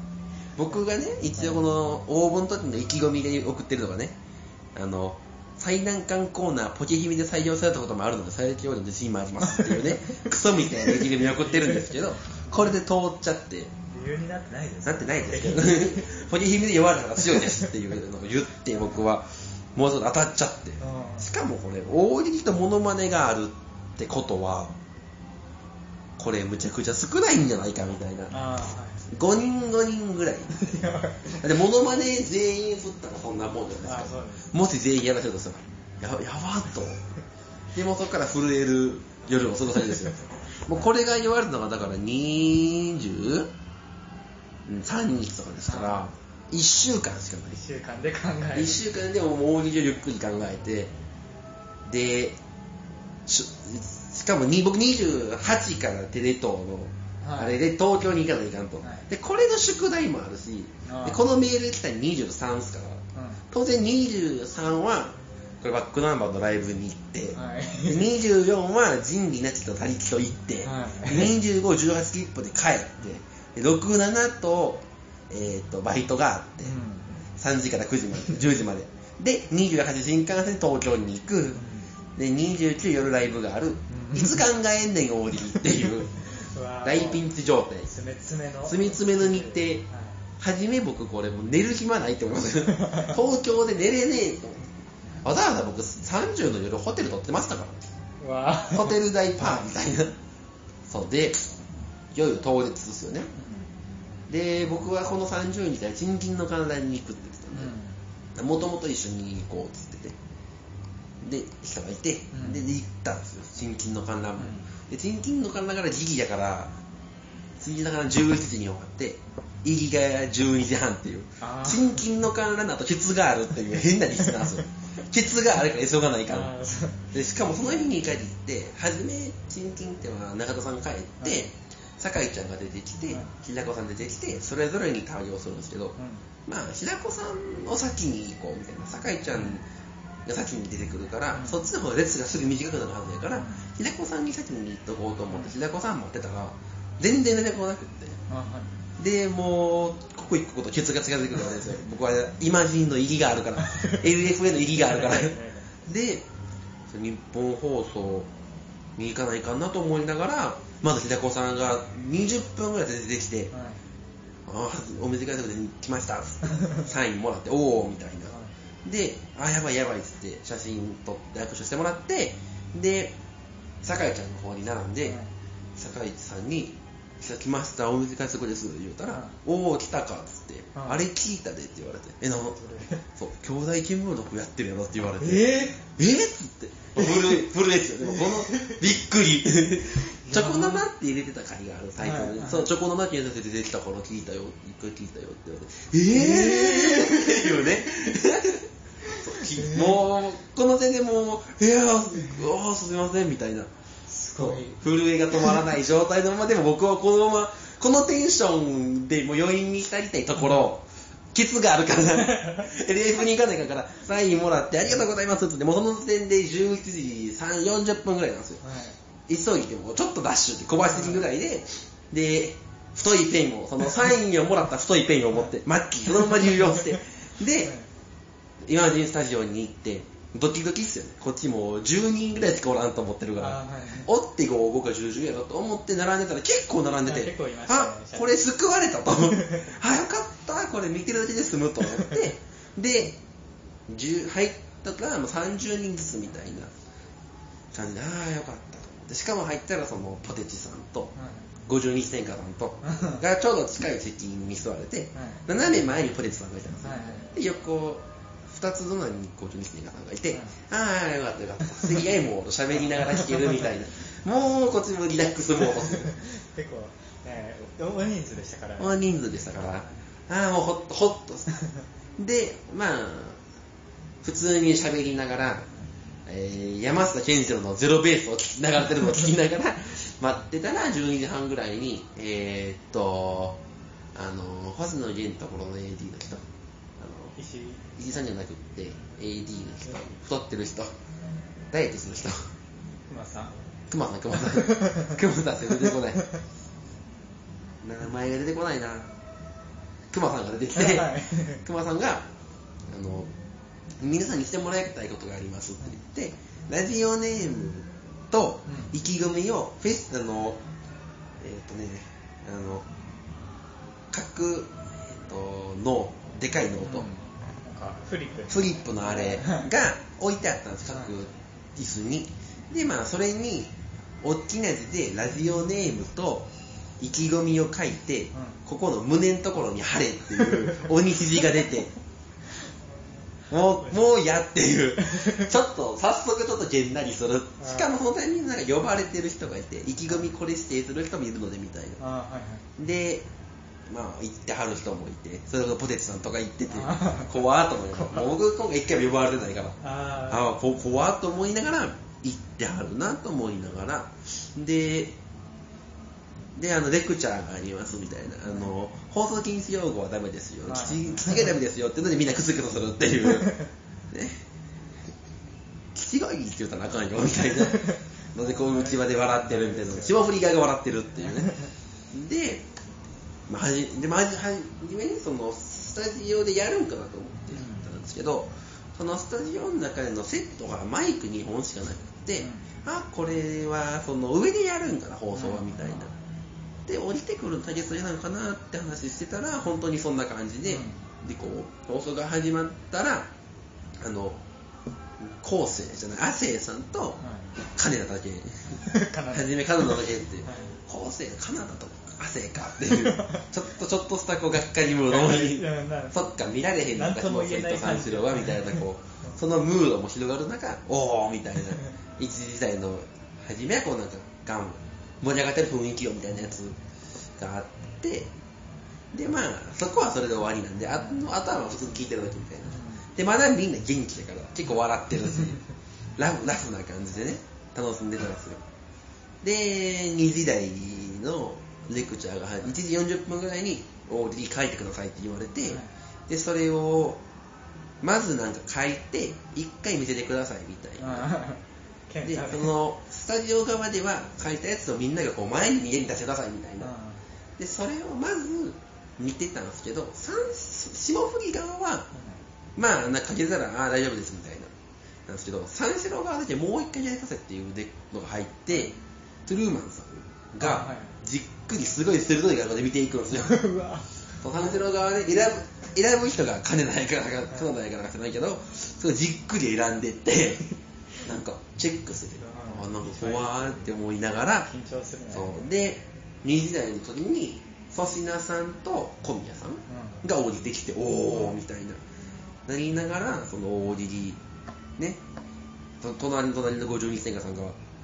[LAUGHS] 僕がね、一応この応募の時の意気込みで送ってるのがね、あの、最難関コーナーポケヒミで採用されたこともあるので最強の自信もありますっていうね、[LAUGHS] クソみたいな意気込みを送ってるんですけど、これで通っちゃって、理由になってないです。なってないですけど、[LAUGHS] ポケヒミで弱いから強いですっていうのを言って僕はもうちょっと当たっちゃって。うんしかもこれ、大喜利とモノマネがあるってことは、これむちゃくちゃ少ないんじゃないかみたいな。あ5人5人ぐらい。あはいで、モノマネ全員振ったらそんなもんじゃないあですか。もし全員やらせるとしたら、ややばっと。でもそこから震える夜を過ごされるんですよ。[LAUGHS] もうこれが言われたのが、だから23日とかですから、1週間しかない。1週間で考える。1週間でも大喜利をゆっくり考えて、で、ししかもに僕28からテレ東の、はい。あれで東京に行かないかんと、はい。でこれの宿題もあるしでこのメール来たら23ですから。当然23はこれバックナンバーのライブに行って、はい。で24は仁義なきと他力と行って、はい。25、18切符で帰ってで67と,、えー、とバイトがあって、3時から9時まで、10時まで。で、28新幹線東京に行く。で、29夜ライブがある。うんいつ考えんねん大喜利っていう [LAUGHS] 大ピンチ状態。詰め詰めの詰め詰めの日程はいはじめ僕これもう寝る暇ないって思います。[LAUGHS] 東京で寝れねえと思って。わざわざ僕30の夜ホテル取ってましたから。ホテル代パーみたいな。そうで、いよいよ当日ですよね。で、僕はこの30日は新金の観覧に行くって言ってたんで、もともと一緒に行こうっつってて、で、人がいて、うんで、で行ったんですよ、新金の観覧も。うで、新金の観覧から時期だから、新金の観覧11時に終わって、入りが12時半っていうあ、ー新金の観覧だとケツがあるっていう [LAUGHS] 変なリスなんですよ。ケツがあるから急がないから。で、しかもその日に帰ってきて、初め、新金っていうのは中田さんが帰って、はい酒井ちゃんが出てきて、はい平子さん出てきて、それぞれに対応するんですけど、まあ、平子さんを先に行こうみたいな、酒井ちゃんが先に出てくるから、うんそっちの方が列がすぐ短くなるはずやから、うん平子さんに先に行っとこうと思って、平子さん待ってたら、全然出てこなくって。あはいで、もう、ここ行くことケツが近づくるわけですよ。[LAUGHS] 僕はイマジンの入りがあるから、[LAUGHS] LFA の入りがあるから。で、日本放送に行かないかなと思いながら、まず平子さんが20分ぐらいで出てきて、はいああ、お短いところで来ました。[LAUGHS] サインもらって、おおみたいな。で、あ、やばいやばいっつって写真撮って握手してもらって、で、酒井ちゃんの方に並んで、はい酒井さんに、さ来ました、お短いとこです、言うたら、はいおお来たかっつって、はいあれ聞いたでって言われて、え、なの？[LAUGHS] そう、兄弟見聞録やってるやろって言われて、ええっつって、[LAUGHS] 震え、震えですよ。で [LAUGHS] もこの、びっくり。チョコ生って入れてた回があるサイトで、はいはいそう、チョコ生検索で出てきたから聞いたよ、一回聞いたよって言われて、えー？っていうね。もう、この点でもう、いやー、うわーすみません、みたいな。すごい震えが止まらない状態のままでも僕はこのまま、このテンションでもう余韻に浸りたいところ、ケツがあるから、[LAUGHS] LF に行かないから、サインもらってありがとうございますって言って、もうその時点で11時3 40分ぐらいなんですよ。はい。急いでもうちょっとダッシュで小走りぐらいで、で、太いペンを、そのサインをもらった太いペンを持って、マッキー、そのまま入用して、で、イマジンスタジオに行って、ドキドキっすよね。こっちもう10人ぐらいしかおらんと思ってるから、はいおって55か10時やろと思って並んでたら結構並んでて、はい結構いましたねあ、これ救われたと。思って、あ、よかった、これ見てるだけで済むと思って、で、10入ったらもう30人ずつみたいな感じで、ああ、よかったと。思って、しかも入ったらそのポテチさんと、52線家さんと、[LAUGHS] がちょうど近い席に座れて、斜め前にポテチさんがいたんですよ。はいはい。で、横、二つ隣に52線家さんがいて、はいああ、よかったよかった。すげえもう喋りながら聞けるみたいな。もうこっちもリラックスモードする。[LAUGHS] 結構、ね、大人数でしたから、大人数でしたから、ああ、もうほっと、ほっと。[LAUGHS] で、まあ、普通に喋りながら、えー山下健二郎のゼロベースを聞き流れてるのを聞きながら [LAUGHS] 待ってたら12時半ぐらいに、えーっと、あの、星野源のところの AD の人、石井石井さんじゃなくって、AD の人、太ってる人、ダイエットする人、熊さん。熊さん、熊さん、[LAUGHS] 熊さんって出てこない。名前が出てこないな。熊さんが出てきて。はい、熊さんが、あの、皆さんにしてもらいたいことがありますって言って、ラジオネームと意気込みをフェス、あの、えっ、とね、あの、各、えっ、と、ノー、でかいノート、なん。かフリップ。フリップのあれが置いてあったんです、各椅子に。で、まあ、それに、大きな字でラジオネームと意気込みを書いて、ここの胸のところに貼れっていう [LAUGHS] 鬼指示が出て、もう、もうやっていう、[LAUGHS] ちょっと、早速ちょっとげんなりする。しかもそのタイミングでなんか呼ばれてる人がいて、意気込みこれ指定する人もいるのでみたいな。あはいはい。で、まあ、行ってはる人もいて、それこそポテチさんとか行っててあ、怖ーっと思いながら、僕今回一回も呼ばれてないから、あああ、こ怖ーっと思いながら、行ってはるなと思いながら、で、で、あの、レクチャーがありますみたいな、あの、放送禁止用語はダメですよ、はい。基地基地がダメですよっていうのでみんなクスクスするっていう、[LAUGHS] ね。基地がいいって言ったらあかんよみたいな。[LAUGHS] のでこう内輪で笑ってるみたいな、霜降り側が笑ってるっていうね。で、まじでまじはじめにそのスタジオでやるんかなと思ってたんですけど、そのスタジオの中でのセットがマイク2本しかなくて、あこれはその上でやるんかな放送はみたいな、で降りてくるの大切なのかなって話してたら本当にそんな感じで,、でこう放送が始まったらあの昴生じゃない亜生さんと金田だけ。カナダ初めカナダだけってはい。昴生カナダと亜生かっていうちょっとちょっとしたこうがっかりムードにそっか見られへんのかなんとも言えないと三四郎はみたいなこ。うそのムードも広がる中おおみたいな。一時代の初めはこうなんかガン盛り上がってる雰囲気よみたいなやつがあって。でまあそこはそれで終わりなんでああとは普通に聞いてるだけみたいな。でまだみんな元気だから結構笑ってるし [LAUGHS] ラフラフな感じでね楽しんでたんですよ。で2時台のレクチャーが1時40分ぐらいに OD 書いてくださいって言われて、でそれをまずなんか書いて1回見せてくださいみたいな。でそのスタジオ側では書いたやつをみんながこう前に家に出してくださいみたいな。でそれをまず見てたんですけど三霜降り側はまあなんか書けたらああ大丈夫ですみたいな。なんですけど三四郎側だけもう一回やりさせっていうのが入ってトゥルーマンさんがくりすごい鋭い顔で見ていくんですよ。うわ。そう三四郎側で選ぶ選ぶ人が金ないからか金ないからかじゃないけどすごいじっくり選んでってなんかチェックする。あなんか怖ーって思いながら緊張するね。そう。で2時台の時に粗品さんと小宮さんが降りてきて、おーみたいな。なりながらその大喜利ねと隣の隣の52線がさんが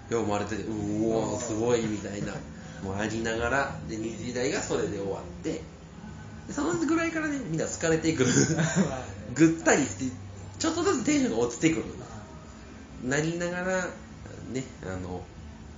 読まれててうおーすごいみたいなもうありながらで二次台がそれで終わってでそのぐらいからねみんな疲れてくる。ぐったりしてちょっとずつテンションが落ちてくるなりながらねあの、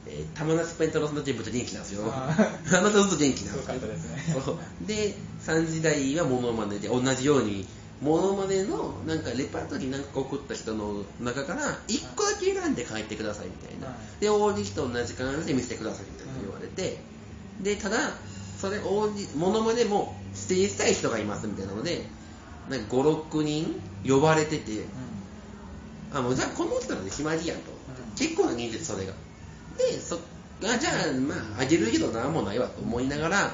えー、玉梨ペンタロスの時めっちゃ元気なんですよ。ああなたずっと元気なんですね。そう。で3時台はモノマネで同じようにモノマネのなんかレパートリーなんか送った人の中から1個だけ選んで書いてくださいみたいな、はい。で大西と同じ感じで見せてくださいみたいな言われて、でただそれ大西モノマネも指定したい人がいますみたいなのでなんか56人呼ばれてて、あもうじゃあこの人らで決まりやんと、うん。結構な人数でそれが。でそあじゃあまああげるけどなんもないわと思いながら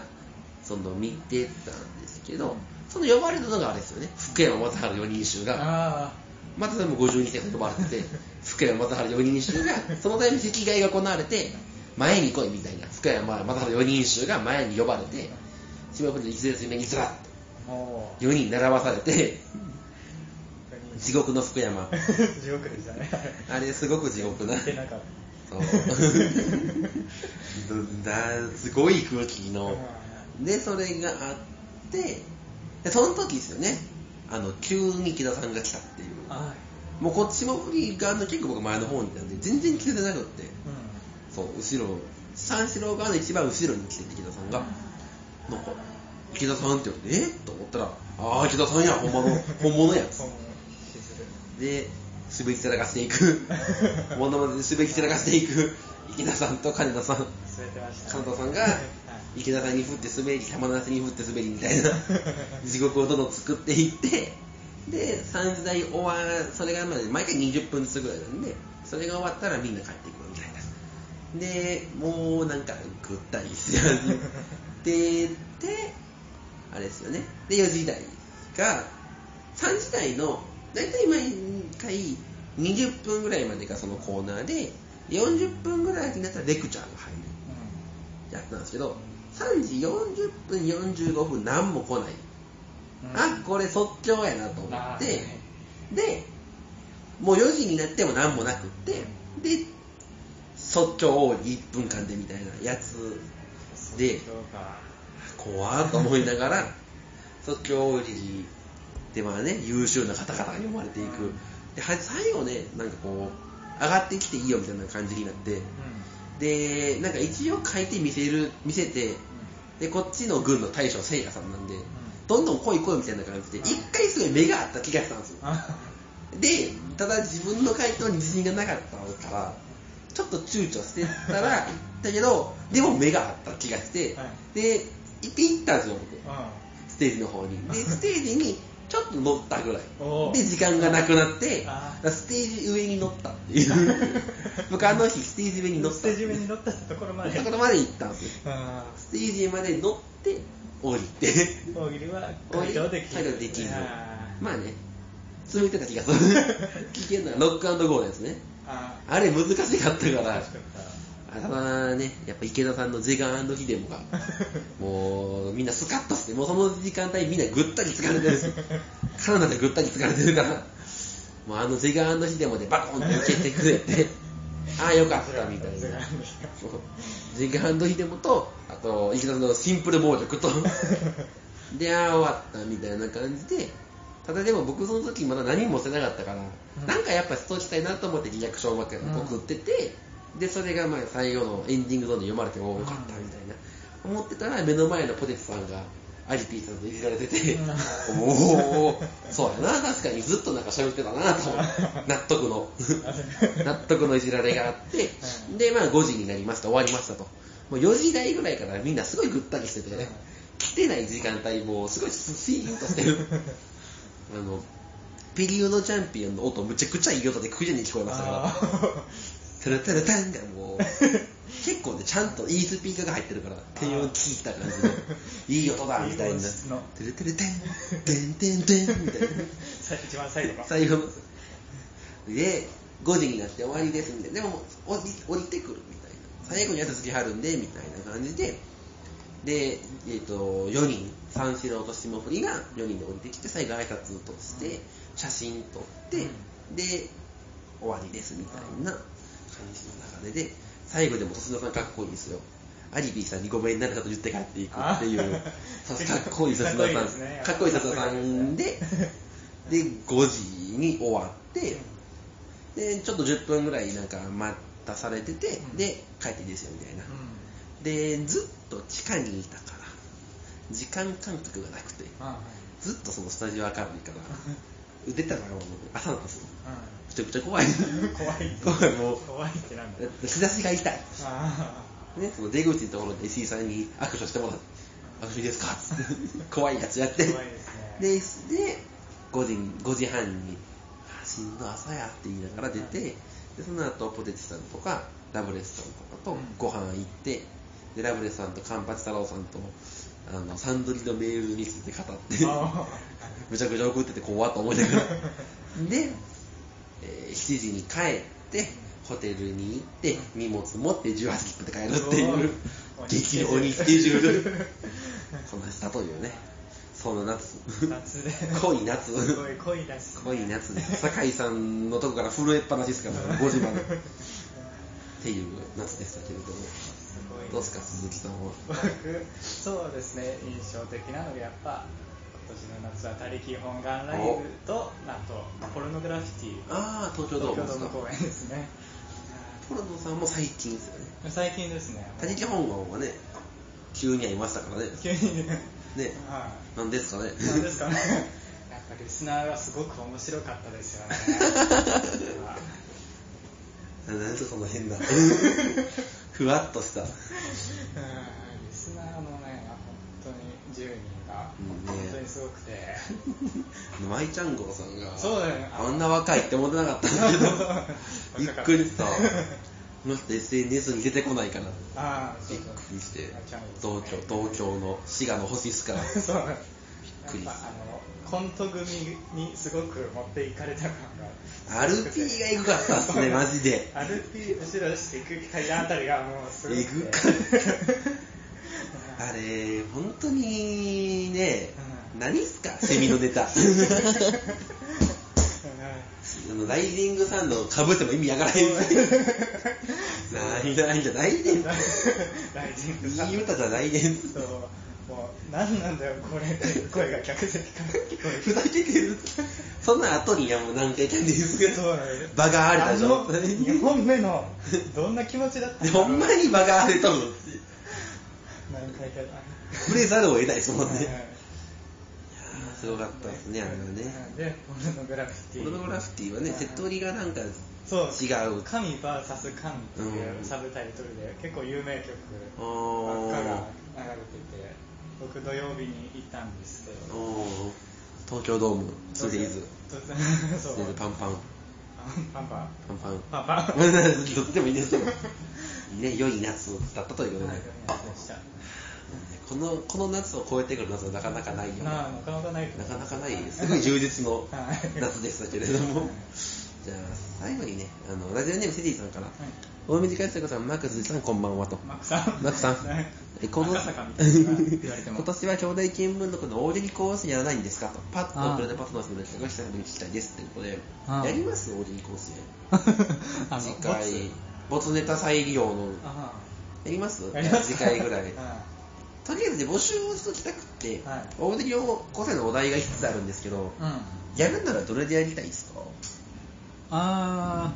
その見てたんですけど、その呼ばれたのがあれですよね。福山雅治4人衆が。あまたでも52世が呼ばれてて [LAUGHS] 福山雅治4人衆がそのために席替えが行われて前に来いみたいな福山雅治4人衆が前に呼ばれて島振りの一列目にずらっと4人並ばされてう地獄の福山。[LAUGHS] 地獄でしたね。[LAUGHS] あれすごく地獄な。すごい空気たのでそれがあってでその時ですよね。あの急に木田さんが来たっていう。あもうこっちもフリー側の結構僕前の方にいたんで全然来てなくって。うそう後ろ三四郎側の一番後ろに来てて木田さんがなんか池田さんって言われてえ？っと思ったらああ池田さんや本物 [LAUGHS] 本物や。んつで滑り散らかしていく。ものまねで滑り散らかしていく。[LAUGHS] 池田さんと金田さん。滑ってました。金田さんがはい池田さんに振って滑り玉梨に振って滑りみたいな [LAUGHS] 地獄をどんどん作っていってで3時台終わそれがまで毎回20分ずつぐらいなんでそれが終わったらみんな帰ってくるみたいな。でもうなんかぐったりしてでであれですよねで4時台が3時台の大体毎回20分ぐらいまでがそのコーナーで40分ぐらいになったらレクチャーが入る。やったんですけど3時40分45分何も来ない、うん。あこれ即興やなと思って。でもう4時になっても何もなくって。で即興を1分間でみたいなやつで。怖っと思いながら即興大喜利でまあね優秀な方々が読まれていく。では最後ねなんかこう上がってきていいよみたいな感じになって。うん。でなんか一応書いて見せる見せてでこっちの軍の大将聖夜さんなんでどんどん来い来いみたいな感じで一回すごい目があった気がしたんですよ。あでただ自分の回答に自信がなかったからちょっと躊躇してたら行ったけどでも目があった気がして、はい。で行って行ったんですよ僕。うステージの方に。でステージにちょっと乗ったぐらい。で時間がなくなってステージ上に乗ったっていう。[LAUGHS] 僕あの日ステージ上に乗った。んステージ上に乗ったところまで。ところまで行ったんですよ。あステージまで乗って降りて。ー大喜利は回答でき回答できずまあね。続いてた気がする聞けるのがロックゴーのやつね。ああれ難しかったからあただねやっぱ池田さんのゼガンヒデモがもうみんなスカッとしてもうその時間帯みんなぐったり疲れてるし体でぐったり疲れてるから。もうあのゼガンヒデモでバコンって受けてくれて。[LAUGHS] ああよかったみたいな。ゼガンヒデモとあと池田さんのシンプル暴力と。[LAUGHS] でああ終わったみたいな感じで。ただでも僕その時まだ何もしてなかったから、うん。なんかやっぱそうしたいなと思ってリアクションをうまく送ってて、でそれがまあ最後のエンディングゾーンで読まれておおよかったみたいな、思ってたら目の前のポテトさんがアリピーさんといじられてて、おおそうやな。確かにずっとなんか喋ってたなと [LAUGHS] 納得の。[LAUGHS] 納得のいじられがあって、でまあ5時になりました終わりましたと。もう4時台ぐらいからみんなすごいぐったりしてて、来てない時間帯もすごいシーンとしてる。[LAUGHS] あのピリオドチャンピオンの音むちゃくちゃいい音でクリアに聞こえましたから。あタラタラタンがもう結構ねちゃんといいスピーカーが入ってるから低音聞いた感じの [LAUGHS] いい音だみたいな。いい音質の。タラタラタンテンテンテンみたいなー一番最後の最後ので5時になって終わりですんででももう降り降りてくるみたいな最後に挨拶来はるんでみたいな感じでで、えー、と4人三四郎と霜降りが4人で降りてきて最後挨拶として写真撮って、で終わりですみたいな感じの流れで最後でも年野さんかっこいいんですよアリビーさんにごめんなさいと言って帰っていくっていうかっこいい年野さんかっこいいですね。かっこいい年野さんでで5時に終わってでちょっと10分ぐらいなんか待たされてて、うん。で帰っていいですよみたいな、うでずっと地下にいたから時間感覚がなくてずっとそのスタジオ明るいから [LAUGHS] 出たらもう朝なんですよちゃくちゃ怖いうん怖い。[LAUGHS] 怖い。もう怖いってなんだ。日差しが痛い。あね、その出口のところで石井さんに握手してもらって「握手いいですか?」っつって怖いやつやって。怖いですね。でで5時に5時半に「あしんどい朝や」って言いながら出て、でその後ポテチさんとかラブレスさんとかとうん。ご飯行ってでラブレスさんとカンパチ太郎さんとあのサンドリのメールについて語ってあむ [LAUGHS] ちゃくちゃ送ってて怖っと思いながら。[LAUGHS] で、えー7時に帰ってホテルに行って荷物持って18分で帰るっていう激鬼スケジュールこなしたというね。その夏。夏で。濃い夏。すごい濃いだし濃い夏で。酒井さんのとこから震えっぱなしですから5時までっていう夏でしたけれども。どうですか鈴木さんは。僕そうですね。印象的なのがやっぱ今年の夏は他力本願ライブとあとポルノグラフィティ。ああ東京ドーム東京ドーム公演ですね。ポロノさんも最近ですよね。最近ですね。他力本願はね急に会いましたからね。急に。ね。ねはなんですかね。いなんですかね。[LAUGHS] やっぱリスナーがすごく面白かったですよね。は [LAUGHS] いなんでその変なふわっとした。うんリスナーのね本当に10人がうんね本当にすごくて、[LAUGHS] 舞ちゃんごろさんがそうだよ。ねあんな若いって思ってなかったんだけど [LAUGHS] びっくりした。この人 SNS に出てこないからあびっくりして東京東京の滋賀の星ですから。[LAUGHS] そう。やっくりぱあのコント組にすごく持っていかれた感が。アルピーがエグかったっすねマジで。アルピー後ろして空気階段あたりがもうすごくて。えぐかあれ本当にねうん何っすか？[LAUGHS] セミのネタ。[LAUGHS] あのライディングさんのかぶっても意味わからへん。しない。ないじゃないでん。ライジングいい歌じゃないでん。そう。もう何なんだよこれ。って声が客席から聞こえふざけてる。その後にはもう何回キャンディー場が荒れたでしょあの2本目のどんな気持ちだったほんまに場が荒れとる何回か。触れざるを得ないですもんねすごかったですねあれはねでポルノグラフィティポルノグラフィティはね、セット売りがなんか違う。神 VS 神っていううんサブタイトルで結構有名曲あばっかがー流れてて僕土曜日に行ったんですけど東京ドーム 2days。突然そう 2days パンパン。パンパンパンパン。パンパン [LAUGHS] どっちでもいいですけど。[LAUGHS] ね、良い夏だったということではい。でしたこの、この夏を超えてくる夏はなかなかないよね。なかなかないとなかなかない、す。[LAUGHS] ごい充実のはい。夏でしたけれども。じゃあ、最後にね、あの、ラジオネームセディさんから、はい。大水海さん、マークズさん、こんばんはと。マックさん。マックさん。はい。えこの赤坂みたいな言われても。今年は兄弟見聞録の大喜利コースやらないんですかと。パッとプレゼンパートナーズの人がしたら聞きたいですってことで、やります？大喜利コース [LAUGHS] あの次回、ボツ。ネタ再利用の、あやります？やります次回ぐらい。[LAUGHS] はとりあえずね、募集をしときたくって、はい。大喜利をコースのお題が5つあるんですけど、いうん。やるならどれでやりたいですか？あ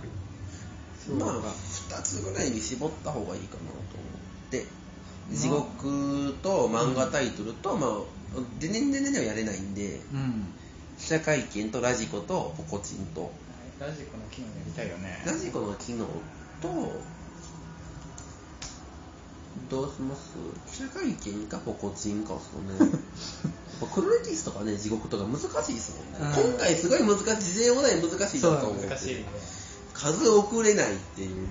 そう。かまあ、2つぐらいに絞った方がいいかなと思って、地獄と漫画タイトルと、まあ、でねんでねではやれないんで、うん。記者会見とラジコとポコチンと、ラジコの機能やりたいよね。ラジコの機能と、どうします記者会見かポコチンかっすよね。[LAUGHS] やっぱ黒歴史とかね、地獄とか難しいですもんね。うん今回すごい難しい、事前お題難しいと思って。難しいね数送れないっていう。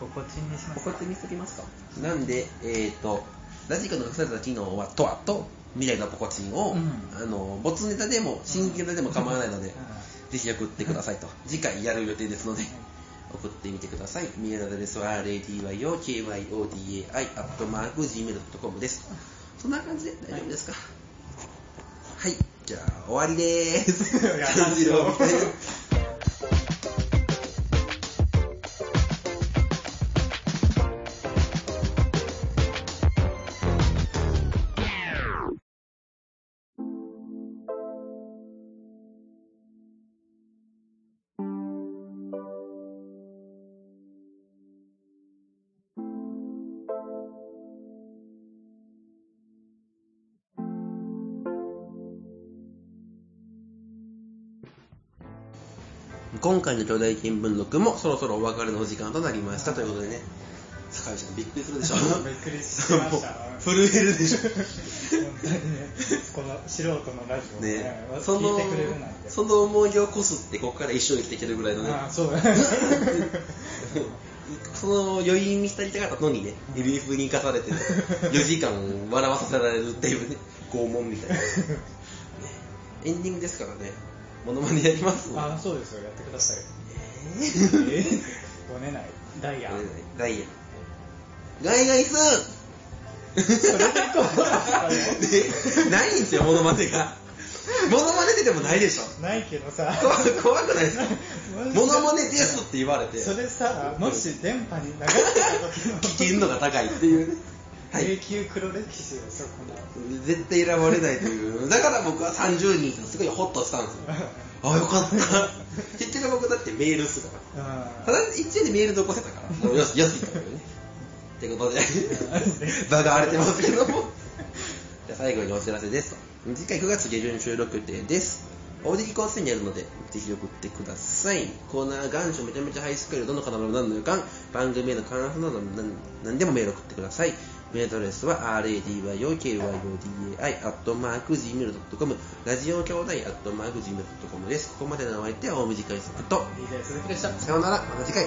心地にしますここで見せときますか？なんで、えっ、と、ラジコの隠された機能は、とはと、未来のポコチンを、うんあの、ボツネタでも、新ネタでも構わないので、うんぜひ送ってくださいと。次回やる予定ですので、送ってみてください。メールアドレスは、radyokyodai.gmail.com です。そんな感じで大丈夫ですか？はい。じゃあ、終わりでーす。[LAUGHS] 感じの今回の巨大見聞録もそろそろお別れのお時間となりました。ということでね坂井ちゃんびっくりするでしょ。[LAUGHS] びっくりしました。[LAUGHS] 震えるでしょ。本当にねこの素人のラジオをねね、その聞いてくれるなんて。その思い出をこすってここから一生生きていけるぐらいのね。ああそう。だ [LAUGHS] その余韻に浸りたかったのにね LF に生かされて、ね、4時間笑わさせられるっていうね拷問みたいな、ね、エンディングですからねモノマネやります？ああそうですよ。やってください。えー？えー、ごねない。ダイヤ。ダイヤ。ガイガイスーそれでこう。でないんですよモノマネが。モノマネ出てもないでしょ。ないけどさ。怖く怖くないですか？モノマネですって言われて。それさもし電波に流れてた時の。[LAUGHS] 危険度が高いっていう永久黒歴史よこの。絶対選ばれないという。だから僕は30人すごいホッとしたんですよ。[LAUGHS] あよかった。結局僕だってメールっすから。あただ一応でメール残せたから。も [LAUGHS] うよしよしってことで。ねってことで場が荒れてますけども。じゃあ最後にお知らせですと。次回9月下旬収録予定です。大喜利コースにやるのでぜひ送ってください。コーナー願書めちゃめちゃハイスクール。どの方も何の予感。番組への感想など何何でもメール送ってくださいメールアドレスは radyokyodai.gmail.com ラジオ兄弟 .gmail.com です。ここまでのお相手は大短い速といいです鈴木でした。さようなら。また次回